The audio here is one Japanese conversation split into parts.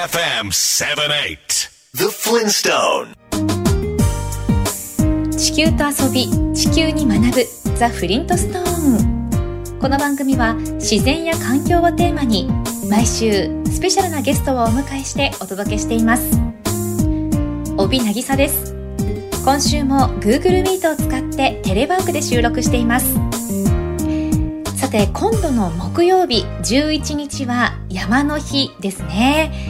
FM 78 The Flintstone 地球と遊び地球に学ぶザ・フリントストーンこの番組は自然や環境をテーマに毎週スペシャルなゲストをお迎えしてお届けしています。帯渚です。今週も Google Meet を使ってテレワークで収録しています。さて今度の木曜日11日は山の日ですね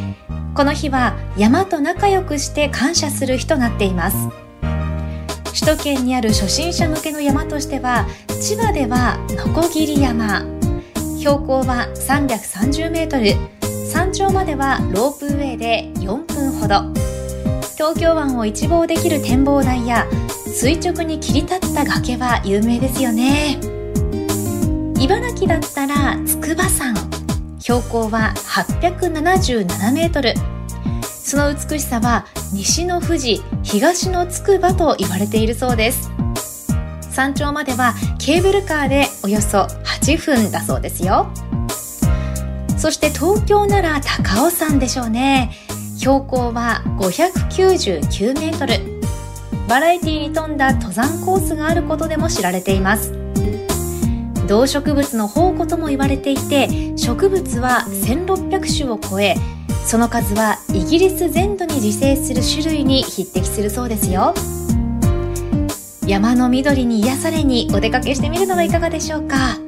この日は山と仲良くして感謝する日となっています。首都圏にある初心者向けの山としては千葉では鋸山。標高は330メートル。山頂まではロープウェイで4分ほど。東京湾を一望できる展望台や垂直に切り立った崖は有名ですよね。茨城だったら筑波山。標高は877メートル。その美しさは西の富士東の筑波と言われているそうです。山頂まではケーブルカーでおよそ8分だそうですよ。そして東京なら高尾山でしょうね。標高は599メートル。バラエティに富んだ登山コースがあることでも知られています。動植物の宝庫とも言われていて植物は1600種を超えその数はイギリス全土に自生する種類に匹敵するそうですよ。山の緑に癒されにお出かけしてみるのはいかがでしょうか。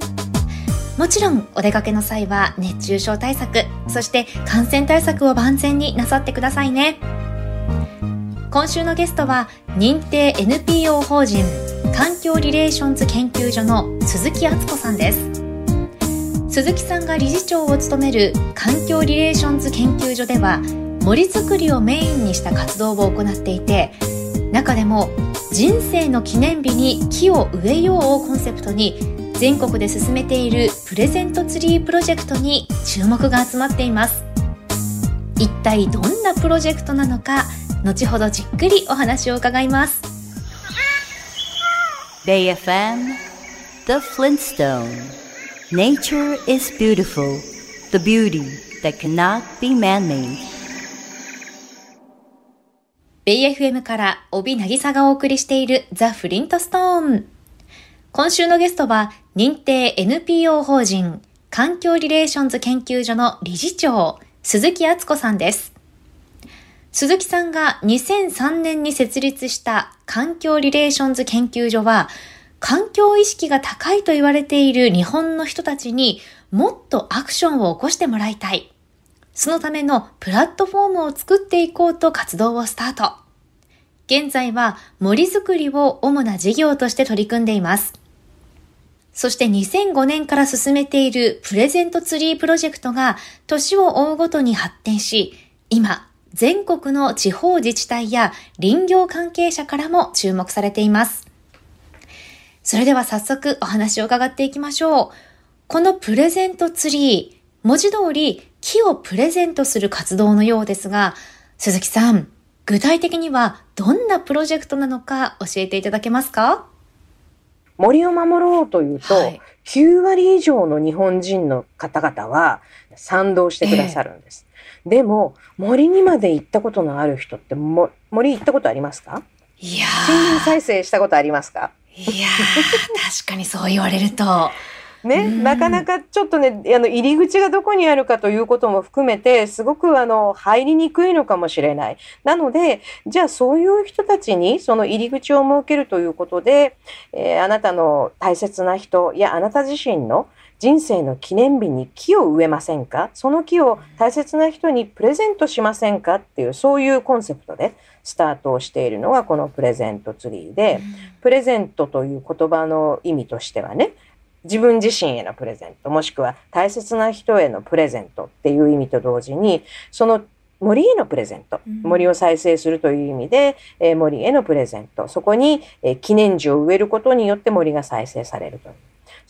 もちろんお出かけの際は熱中症対策そして感染対策を万全になさってくださいね。今週のゲストは認定 NPO 法人環境リレーションズ研究所の鈴木敦子さんです。鈴木さんが理事長を務める環境リレーションズ研究所では森づくりをメインにした活動を行っていて中でも人生の記念日に木を植えようをコンセプトに全国で進めているプレゼントツリープロジェクトに注目が集まっています。一体どんなプロジェクトなのか後ほどじっくりお話を伺います。BayFM The Flintstone Nature is beautiful The beauty that cannot be man-made ベイ FM から帯渚がお送りしているザ・フリントストーン。今週のゲストは認定 NPO 法人環境リレーションズ研究所の理事長、鈴木敦子さんです。鈴木さんが2003年に設立した環境リレーションズ研究所は、環境意識が高いと言われている日本の人たちにもっとアクションを起こしてもらいたい。そのためのプラットフォームを作っていこうと活動をスタート。現在は森づくりを主な事業として取り組んでいます。そして2005年から進めているプレゼントツリープロジェクトが年を追うごとに発展し、今、全国の地方自治体や林業関係者からも注目されています。それでは早速お話を伺っていきましょう。このプレゼントツリー、文字通り木をプレゼントする活動のようですが、鈴木さん、具体的にはどんなプロジェクトなのか教えていただけますか？森を守ろうというと、はい。9割以上の日本人の方々は賛同してくださるんです。でも、森にまで行ったことのある人っても、森行ったことありますか？いや森林再生したことありますか？ー、いやー、確かにそう言われると。ね、うんなかなかちょっとね、あの、入り口がどこにあるかということも含めて、すごくあの、入りにくいのかもしれない。なので、じゃあそういう人たちにその入り口を設けるということで、えーあなたの大切な人やあなた自身の人生の記念日に木を植えませんか？その木を大切な人にプレゼントしませんか？っていう、そういうコンセプトでスタートをしているのがこのプレゼントツリーで、プレゼントという言葉の意味としてはね、自分自身へのプレゼント、もしくは大切な人へのプレゼントっていう意味と同時に、その森へのプレゼント、うん。森を再生するという意味で、えー森へのプレゼント、そこに、えー記念樹を植えることによって森が再生されると。いう。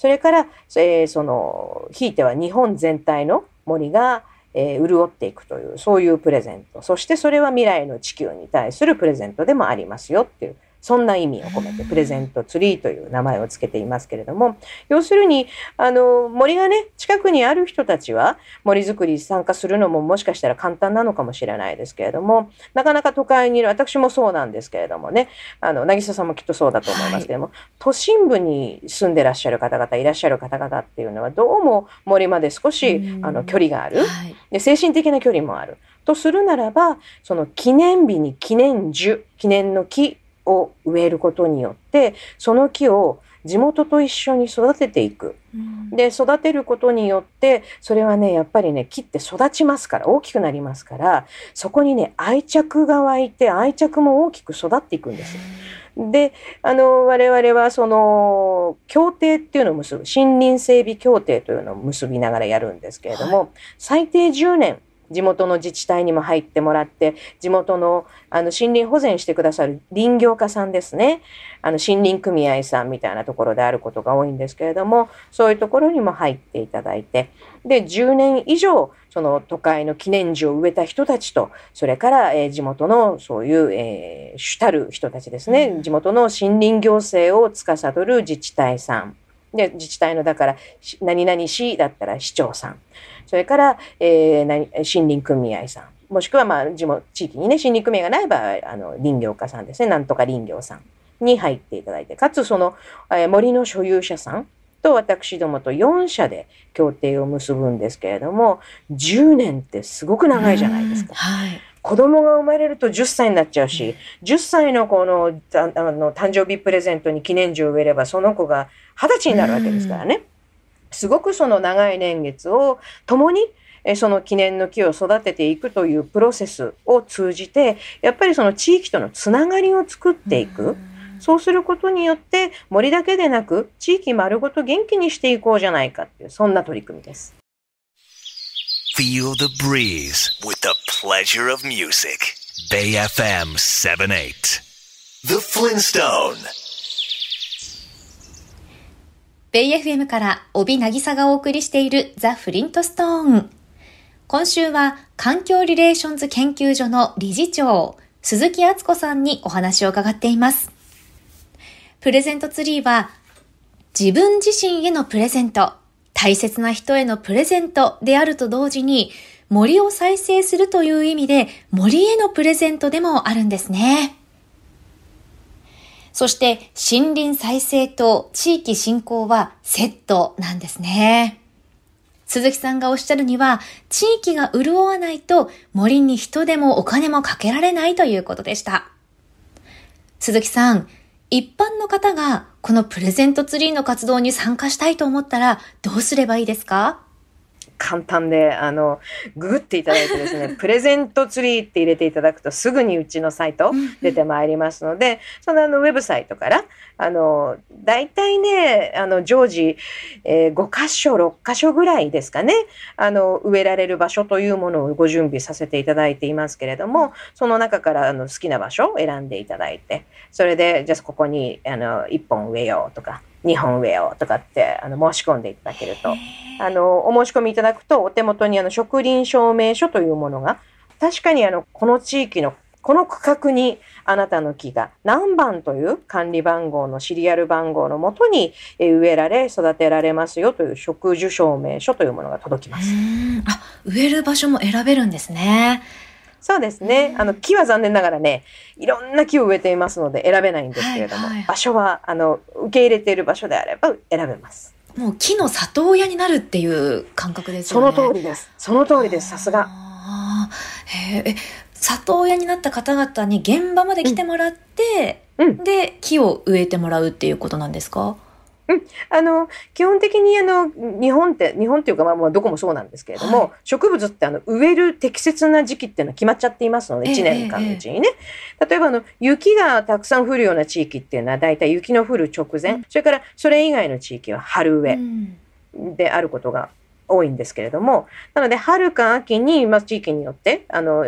それから、えーその、ひいては日本全体の森が、えー潤っていくという、そういうプレゼント。そしてそれは未来の地球に対するプレゼントでもありますよっていう、そんな意味を込めてプレゼントツリーという名前を付けていますけれども、要するに、あの、森がね、近くにある人たちは森づくり参加するのももしかしたら簡単なのかもしれないですけれども、なかなか都会にいる、私もそうなんですけれどもね、あの、渚さんもきっとそうだと思いますけれども、はい、都心部に住んでらっしゃる方々、いらっしゃる方々っていうのは、どうも森まで少し、あの、距離がある、はい、で。精神的な距離もある。とするならば、その記念日に記念樹、記念の木を植えることによって、その木を地元と一緒に育てていく。で、育てることによって、それはね、やっぱりね、木って育ちますから、大きくなりますから、そこにね、愛着が湧いて、愛着も大きく育っていくんです。で、あの、我々はその、協定っていうのを結ぶ、森林整備協定というのを結びながらやるんですけれども、はい、最低10年、地元の自治体にも入ってもらって、地元のあの森林保全してくださる林業家さんですね。あの森林組合さんみたいなところであることが多いんですけれども、そういうところにも入っていただいて、で、10年以上、その都会の記念樹を植えた人たちと、それから、えー、地元のそういう、えー、主たる人たちですね、地元の森林行政を司る自治体さん。で、自治体の、だから、何々市だったら市長さん。それから、えー、森林組合さん。もしくは、まあ、地、地域にね、森林組合がない場合、あの、林業家さんですね。なんとか林業さんに入っていただいて、かつその、えー、森の所有者さんと私どもと4社で協定を結ぶんですけれども、10年ってすごく長いじゃないですか。はい。子供が生まれると10歳になっちゃうし、10歳の子のあの誕生日プレゼントに記念樹を植えれば、その子が20歳になるわけですからね。すごくその長い年月を共にその記念の木を育てていくというプロセスを通じて、やっぱりその地域とのつながりを作っていく。そうすることによって森だけでなく地域丸ごと元気にしていこうじゃないかっていう、そんな取り組みです。Feel the breeze with the pleasure of music. Bay FM 78. The Flintstone. ベイ FM から帯渚がお送りしているザ・フリントストーン。今週は環境リレーションズ研究所の理事長、鈴木敦子さんにお話を伺っています。プレゼントツリーは自分自身へのプレゼント、大切な人へのプレゼントであると同時に森を再生するという意味で森へのプレゼントでもあるんですね。そして森林再生と地域振興はセットなんですね。鈴木さんがおっしゃるには、地域が潤わないと森に人でもお金もかけられないということでした。鈴木さん、一般の方がこのプレゼントツリーの活動に参加したいと思ったらどうすればいいですか？簡単で、あの、ググっていただいてですね、プレゼントツリーって入れていただくとすぐにうちのサイト出てまいりますので、そのあのウェブサイトから、あの、大体ね、あの、常時、えー、5箇所、6箇所ぐらいですかね、あの、植えられる場所というものをご準備させていただいていますけれども、その中からあの好きな場所を選んでいただいて、それで、じゃあここに、あの、1本植えようとか、2本植えようとかってあの申し込んでいただけるとあのお申し込みいただくとお手元にあの植林証明書というものが確かにあのこの地域のこの区画にあなたの木が何番という管理番号のシリアル番号のもとに植えられ育てられますよという植樹証明書というものが届きます。あ植える場所も選べるんですね。そうですね。あの、木は残念ながらね、いろんな木を植えていますので選べないんですけれども、はいはい、場所は、あの、受け入れている場所であれば選べます。もう木の里親になるっていう感覚ですよね。その通りです。その通りです。さすが。へえ、里親になった方々に現場まで来てもらって、うん、で、木を植えてもらうっていうことなんですか？うん、あの基本的にあの日本って日本っていうかまあまあどこもそうなんですけれども、はい、植物ってあの植える適切な時期っていうのは決まっちゃっていますので、1年間のうちにね、えー、例えばあの雪がたくさん降るような地域っていうのは大体雪の降る直前、うん、それからそれ以外の地域は春植えであることが多いんですけれども、なので春か秋に、まあ、地域によって、あの、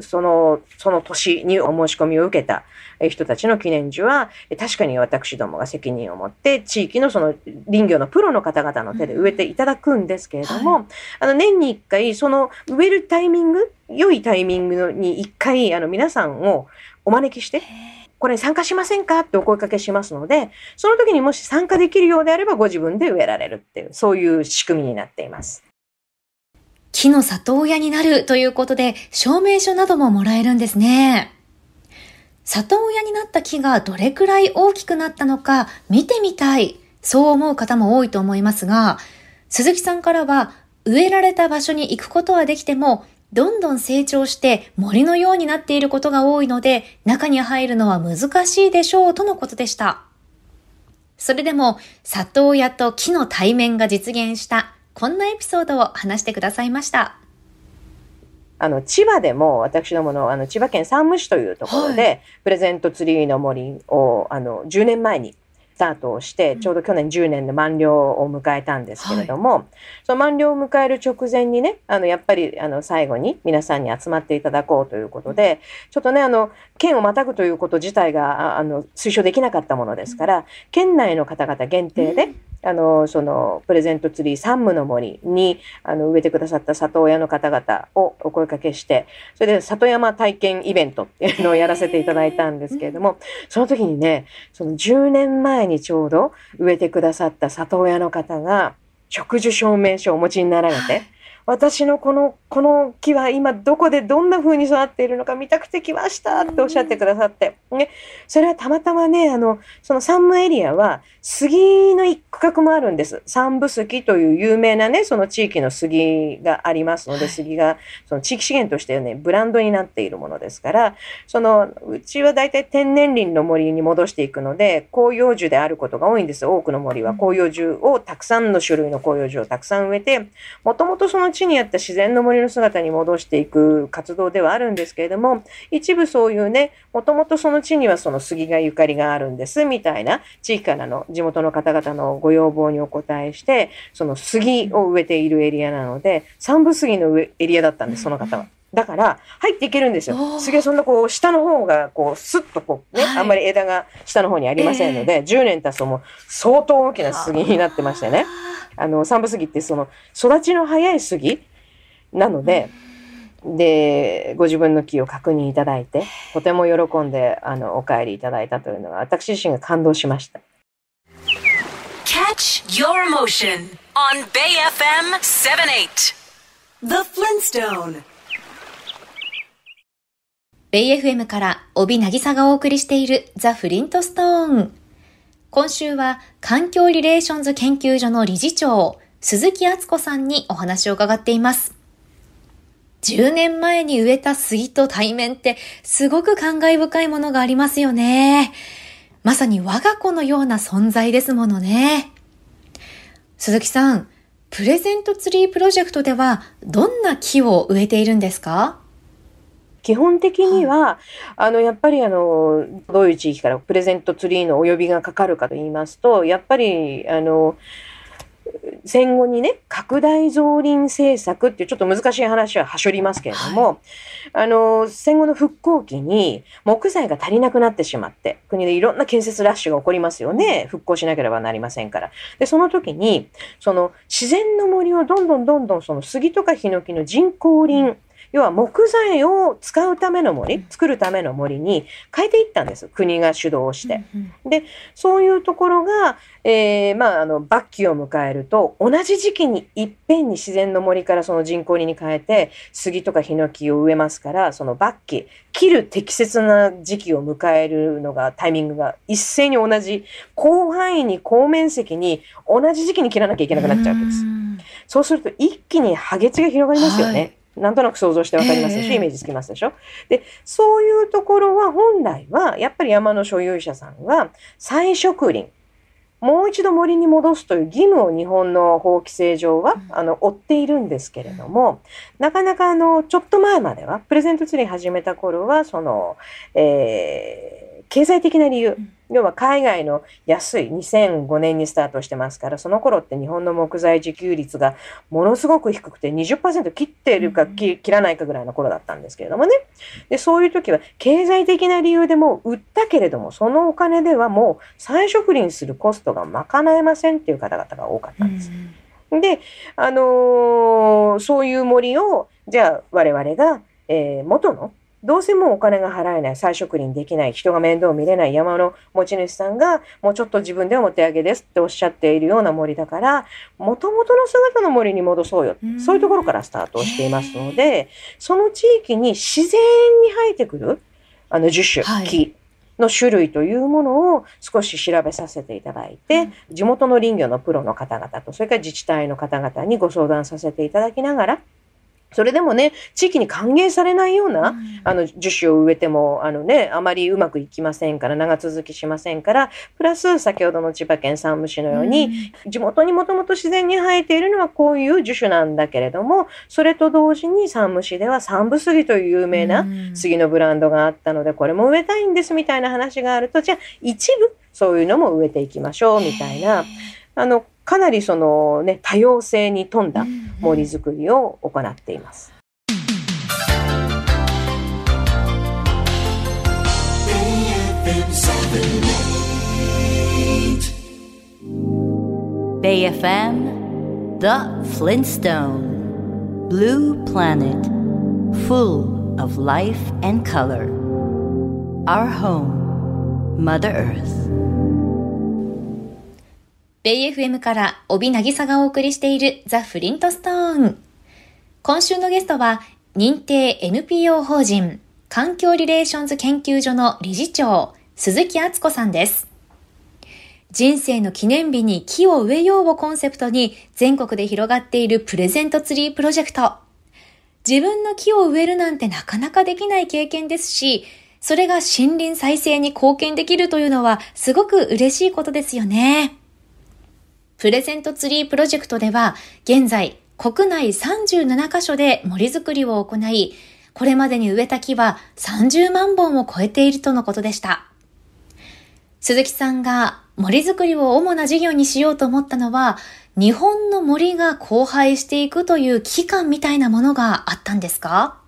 その、その年にお申し込みを受けた人たちの記念樹は、確かに私どもが責任を持って、地域のその林業のプロの方々の手で植えていただくんですけれども、うんはい、あの、年に一回、その植えるタイミング、良いタイミングに一回、あの、皆さんをお招きして、これ参加しませんか？ってお声かけしますので、その時にもし参加できるようであればご自分で植えられるっていう、そういう仕組みになっています。木の里親になるということで、証明書などももらえるんですね。里親になった木がどれくらい大きくなったのか見てみたい。そう思う方も多いと思いますが、鈴木さんからは植えられた場所に行くことはできても、どんどん成長して森のようになっていることが多いので、中に入るのは難しいでしょうとのことでした。それでも、里親と木の対面が実現したこんなエピソードを話してくださいました。あの千葉でも私どものあの千葉県山武市というところで、はい、プレゼントツリーの森をあの10年前にスタートをして、ちょうど去年10年で満了を迎えたんですけれども、はい、その満了を迎える直前にね、あの、やっぱり、あの、最後に皆さんに集まっていただこうということで、ちょっとね、あの、県をまたぐということ自体が、あの、推奨できなかったものですから、県内の方々限定で、あの、その、プレゼントツリー山武の森に、あの、植えてくださった里親の方々をお声かけして、それで里山体験イベントっていうのをやらせていただいたんですけれども、その時にね、その10年前にちょうど植えてくださった里親の方が、植樹証明書をお持ちになられて、私のこの、この木は今どこでどんな風に育っているのか見たくて来ましたっておっしゃってくださって、ね、それはたまたまね、あの、その山武エリアは杉の一区画もあるんです。三部杉という有名なね、その地域の杉がありますので、杉がその地域資源としてね、ブランドになっているものですから、その、うちは大体天然林の森に戻していくので、広葉樹であることが多いんです。多くの森は広葉樹をたくさんの種類の広葉樹をたくさん植えて、もともとその地にあった自然の森の姿に戻していく活動ではあるんですけれども、一部そういうね、もともとその地にはその杉がゆかりがあるんです、みたいな地域からの地元の方々のご要望にお答えして、その杉を植えているエリアなので、三部杉のエリアだったんです、その方は。だから、入っていけるんですよ。杉はそんなこう、下の方が、こう、スッとこうね、はい、あんまり枝が下の方にありませんので、えー、10年経つともう、相当大きな杉になってましてね。あの、三部杉ってその、育ちの早い杉なので、で、ご自分の木を確認いただいて、とても喜んで、あの、お帰りいただいたというのが、私自身が感動しました。Catch your emotion on Bay FM 78 The Flintstone ベイ FM から帯渚がお送りしているザ・フリントストーン。今週は環境リレーションズ研究所の理事長、鈴木敦子さんにお話を伺っています。10年前に植えた杉と対面ってすごく感慨深いものがありますよね。まさに我が子のような存在ですものね。鈴木さん、プレゼントツリープロジェクトではどんな木を植えているんですか？基本的には、あの、やっぱりあの、どういう地域からプレゼントツリーのお呼びがかかるかと言いますと、やっぱり、あの、戦後にね、拡大増林政策っていうちょっと難しい話ははしょりますけれども、はい、あの、戦後の復興期に木材が足りなくなってしまって、国でいろんな建設ラッシュが起こりますよね。復興しなければなりませんから。で、その時に、その自然の森をどんどんどんどんその杉とかヒノキの人工林、要は木材を使うための森、作るための森に変えていったんです。国が主導して。で、そういうところが、えー、まあ、あの、末期を迎えると、同じ時期にいっぺんに自然の森からその人工林に変えて、杉とかヒノキを植えますから、その末期、切る適切な時期を迎えるのが、タイミングが一斉に同じ、広範囲に、高面積に、同じ時期に切らなきゃいけなくなっちゃうわけです。そうすると、一気に破月が広がりますよね。はいなんとなく想像してわかりますでしイメージつきますでしょ？で、そういうところは本来は、やっぱり山の所有者さんが再植林、もう一度森に戻すという義務を日本の法規制上は、あの、追っているんですけれども、なかなかあの、ちょっと前までは、プレゼントツリー始めた頃は、その、えー、経済的な理由、要は海外の安い2005年にスタートしてますから、その頃って日本の木材自給率がものすごく低くて20%切っているか切らないかぐらいの頃だったんですけれどもね。で、そういう時は経済的な理由でも売ったけれども、そのお金ではもう再植林するコストが賄えませんっていう方々が多かったんです。で、あのー、そういう森を、じゃあ我々が、えー、元のどうせもうお金が払えない、再植林できない、人が面倒を見れない山の持ち主さんが、もうちょっと自分ではお手上げですっておっしゃっているような森だから、もともとの姿の森に戻そうよ。そういうところからスタートをしていますので、その地域に自然に生えてくる、あの樹種、はい、木の種類というものを少し調べさせていただいて、地元の林業のプロの方々と、それから自治体の方々にご相談させていただきながら、それでもね、地域に還元されないような、うん、あの、樹種を植えても、あのね、あまりうまくいきませんから、長続きしませんから、プラス、先ほどの千葉県山武市のように、うん、地元にもともと自然に生えているのはこういう樹種なんだけれども、それと同時に山武市では山武杉という有名な杉のブランドがあったので、これも植えたいんですみたいな話があると、じゃあ一部そういうのも植えていきましょうみたいな、あの、かなりそのね、多様性に富んだ森づくりを行っています。Bay FM The Flintstone Blue Planet Full of life and color Our home Mother Earth ベイ FM から帯渚がお送りしているザ・フリントストーン。今週のゲストは認定 NPO 法人環境リレーションズ研究所の理事長鈴木敦子さんです。人生の記念日に木を植えようをコンセプトに全国で広がっているプレゼントツリープロジェクト。自分の木を植えるなんてなかなかできない経験ですし、それが森林再生に貢献できるというのはすごく嬉しいことですよね。プレゼントツリープロジェクトでは、現在、国内37カ所で森づくりを行い、これまでに植えた木は30万本を超えているとのことでした。鈴木さんが森づくりを主な事業にしようと思ったのは、日本の森が荒廃していくという危機感みたいなものがあったんですか？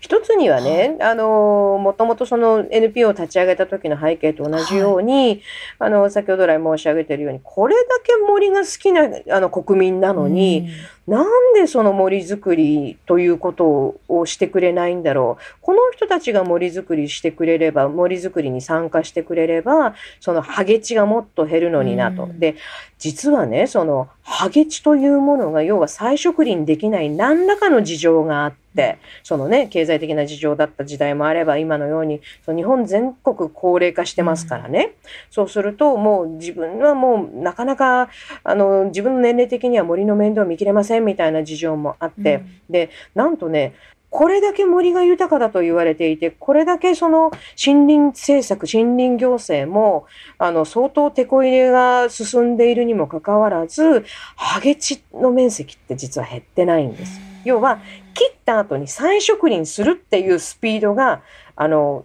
一つにはね、あの、もともとその NPO を立ち上げた時の背景と同じように、はい、あの、先ほど来申し上げているように、これだけ森が好きなあの国民なのに、なんでその森づくりということをしてくれないんだろう。この人たちが森づくりしてくれれば、森づくりに参加してくれれば、そのハゲ地がもっと減るのになと。で、実はね、そのハゲ地というものが、要は再植林できない何らかの事情があって、そのね、経済的な事情だった時代もあれば、今のように、その日本全国高齢化してますからね。そうすると、もう自分はもうなかなか、あの、自分の年齢的には森の面倒を見切れませんみたいな事情もあって、うん、で、なんとね、これだけ森が豊かだと言われていて、これだけその森林政策、森林行政も、あの、相当手こ入れが進んでいるにもかかわらず、ハゲ地の面積って実は減ってないんです。要は、切った後に再植林するっていうスピードが、あの、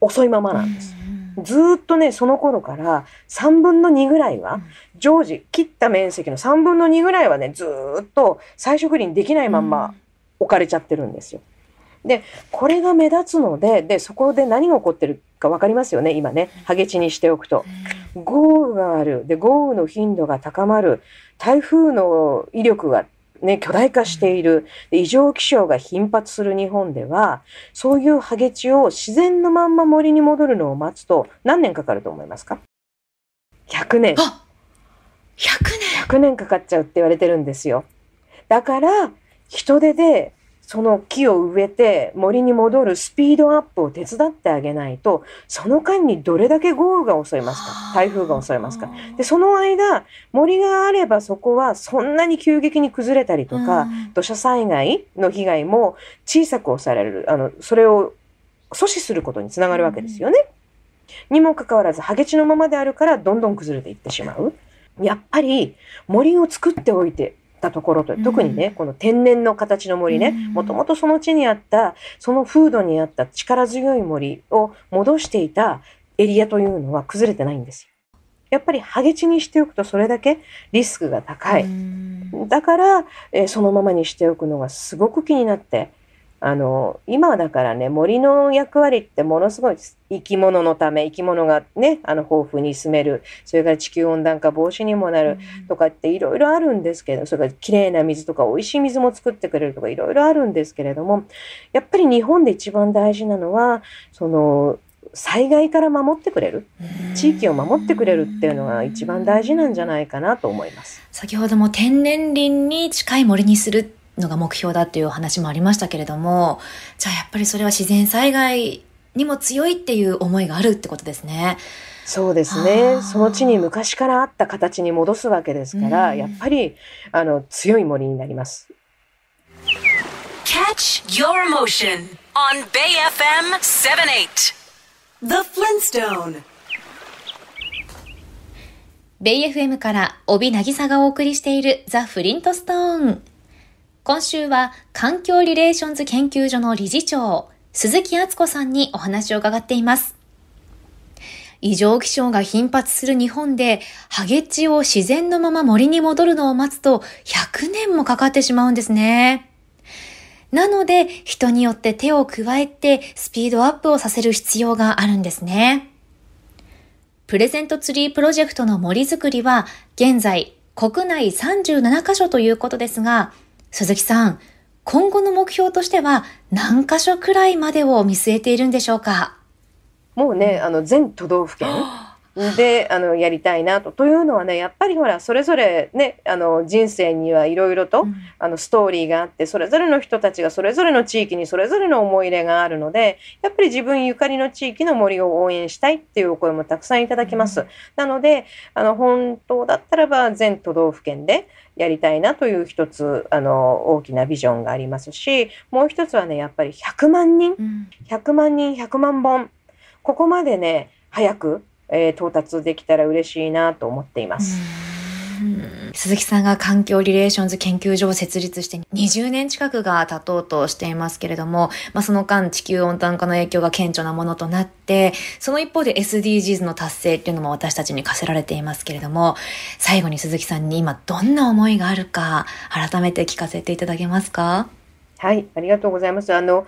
遅いままなんです。ずっとね、その頃から3分の2ぐらいは、常時、切った面積の3分の2ぐらいはね、ずっと再植林できないまんま置かれちゃってるんですよ。で、これが目立つので、で、そこで何が起こってるか分かりますよね、今ね。ハゲ地にしておくと。豪雨がある。で、豪雨の頻度が高まる。台風の威力がね、巨大化している。異常気象が頻発する日本では、そういうハゲ地を自然のまんま森に戻るのを待つと何年かかると思いますか ?100 年。あ !100 年 ?100 年かかっちゃうって言われてるんですよ。だから、人手でその木を植えて森に戻るスピードアップを手伝ってあげないと、その間にどれだけ豪雨が襲いますか？台風が襲いますか？で、その間、森があればそこはそんなに急激に崩れたりとか、土砂災害の被害も小さく抑えられる。あの、それを阻止することにつながるわけですよね。にもかかわらず、ハゲ地のままであるからどんどん崩れていってしまう。やっぱり森を作っておいてたところと、特にね、この天然の形の森ね、もともとその地にあった、その風土にあった力強い森を戻していたエリアというのは崩れてないんですよ。やっぱりハゲ地にしておくとそれだけリスクが高い。だから、えー、そのままにしておくのがすごく気になって、あの今だからね森の役割ってものすごい生き物のため生き物がねあの豊富に住める。それから地球温暖化防止にもなるとかっていろいろあるんですけどそれからきれいな水とか美味しい水も作ってくれるとかいろいろあるんですけれどもやっぱり日本で一番大事なのはその災害から守ってくれる。地域を守ってくれるっていうのが一番大事なんじゃないかなと思います。先ほども天然林に近い森にするのが目標だっていうお話もありましたけれどもじゃあやっぱりそれは自然災害にも強いっていう思いがあるってことですね。そうですね。その地に昔からあった形に戻すわけですから、やっぱりあの強い森になります。Catch your emotion on Bay FM 78. The Flintstone. ベイ FM から帯渚がお送りしているザ・フリントストーン。今週は環境リレーションズ研究所の理事長、鈴木敦子さんにお話を伺っています。異常気象が頻発する日本で、ハゲ地を自然のまま森に戻るのを待つと100年もかかってしまうんですね。なので、人によって手を加えてスピードアップをさせる必要があるんですね。プレゼントツリープロジェクトの森づくりは、現在、国内37カ所ということですが、鈴木さん、今後の目標としては何箇所くらいまでを見据えているんでしょうか？もうね、あの全都道府県 であのやりたいなと。というのはねやっぱりほらそれぞれねあの人生にはいろいろと、うん、あのストーリーがあってそれぞれの人たちがそれぞれの地域にそれぞれの思い入れがあるのでやっぱり自分ゆかりの地域の森を応援したいっていうお声もたくさんいただきます。うん、なのであの本当だったらば全都道府県でやりたいなという一つあの大きなビジョンがありますしもう一つはねやっぱり100万人、うん、100万人100万本。ここまでね早くえー、到達できたら嬉しいなと思っています。鈴木さんが環境リレーションズ研究所を設立して20年近くが経とうとしていますけれども、まあ、その間地球温暖化の影響が顕著なものとなって、その一方で SDGs の達成っていうのも私たちに課せられていますけれども、最後に鈴木さんに今どんな思いがあるか、改めて聞かせていただけますか？はい、ありがとうございます。あの、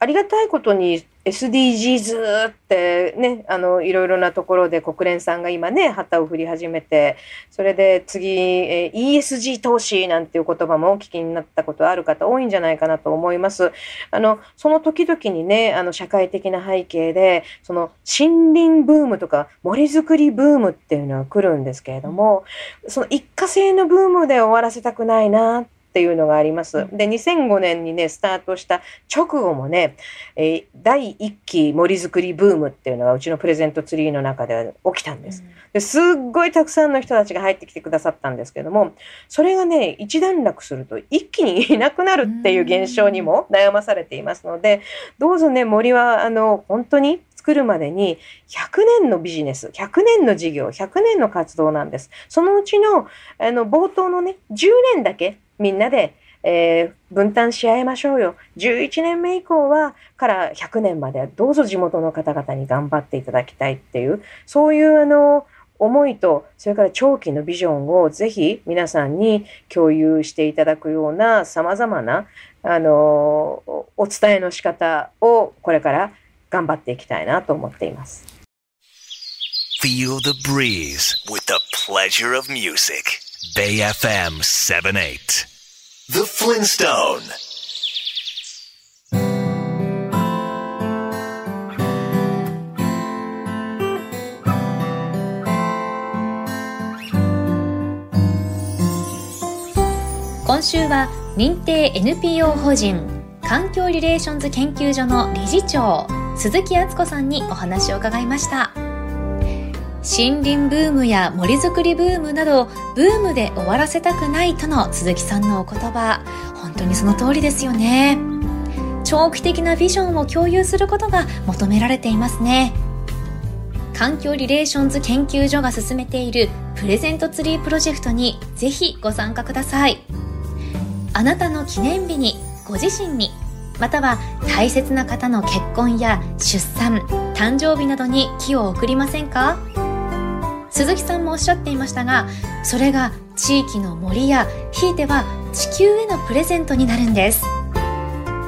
ありがたいことに SDGs ってね、あの、いろいろなところで国連さんが今ね、旗を振り始めて、それで次、え ESG 投資なんていう言葉もお聞きになったことある方多いんじゃないかなと思います。あの、その時々にね、あの、社会的な背景で、その森林ブームとか森づくりブームっていうのは来るんですけれども、その一過性のブームで終わらせたくないなっていうのがあります。で、2005年にね、スタートした直後もね、えー、第1期森づくりブームっていうのがうちのプレゼントツリーの中で起きたんです。ですっごいたくさんの人たちが入ってきてくださったんですけども、それがね、一段落すると一気にいなくなるっていう現象にも悩まされていますので、どうぞね、森はあの、本当に作るまでに100年のビジネス、100年の事業、100年の活動なんです。そのうちの、あの、冒頭のね、10年だけみんなで、えー、分担し合いましょうよ。11年目以降は、から100年までどうぞ地元の方々に頑張っていただきたいっていう、そういうあの、思いと、それから長期のビジョンをぜひ皆さんに共有していただくような様々な、あの、お伝えの仕方をこれから頑張っていきたいなと思っています。Feel the breeze with the pleasure of music. Bay FM 78. The Flintstone. 今週は認定 NPO 法人環境リレーションズ研究所の理事長鈴木敦子さんにお話を伺いました。森林ブームや森づくりブームなどブームで終わらせたくないとの鈴木さんのお言葉。本当にその通りですよね。長期的なビジョンを共有することが求められていますね。環境リレーションズ研究所が進めているプレゼントツリープロジェクトにぜひご参加ください。あなたの記念日にご自身にまたは大切な方の結婚や出産誕生日などに木を贈りませんか？鈴木さんもおっしゃっていましたがそれが地域の森やひいては地球へのプレゼントになるんです。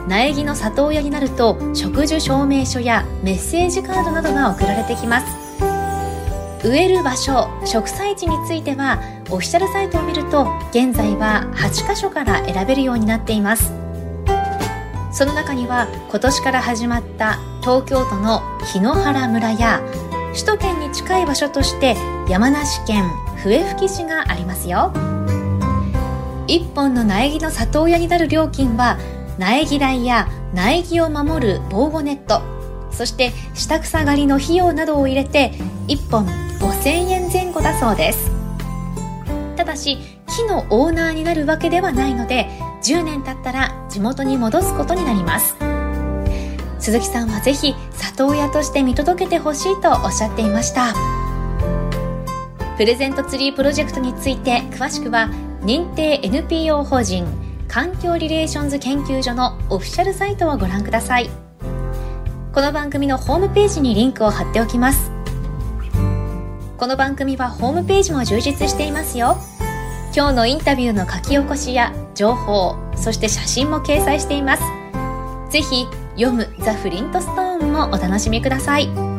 苗木の里親になると植樹証明書やメッセージカードなどが送られてきます。植える場所植栽地についてはオフィシャルサイトを見ると現在は8カ所から選べるようになっています。その中には今年から始まった東京都の檜原村や首都圏に近い場所として山梨県笛吹市がありますよ。1本の苗木の里親になる料金は苗木代や苗木を守る防護ネットそして下草刈りの費用などを入れて1本5000円前後だそうです。ただし木のオーナーになるわけではないので10年経ったら地元に戻すことになります。鈴木さんはぜひ里親として見届けてほしいとおっしゃっていました。プレゼントツリープロジェクトについて詳しくは認定 NPO 法人環境リレーションズ研究所のオフィシャルサイトをご覧ください。この番組のホームページにリンクを貼っておきます。この番組はホームページも充実していますよ。今日のインタビューの書き起こしや情報そして写真も掲載しています。ぜひ読むザ・フリントストーンもお楽しみください。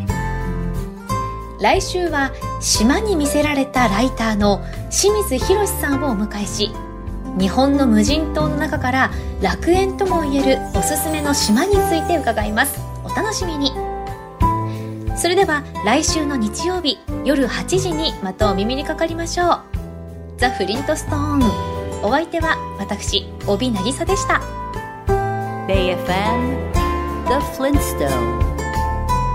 来週は島に魅せられたライターの清水博さんをお迎えし日本の無人島の中から楽園ともいえるおすすめの島について伺います。お楽しみに。それでは来週の日曜日夜8時にまたお耳にかかりましょう。ザ・フリントストーン。お相手は私帯渚でした。BFM The Flintstone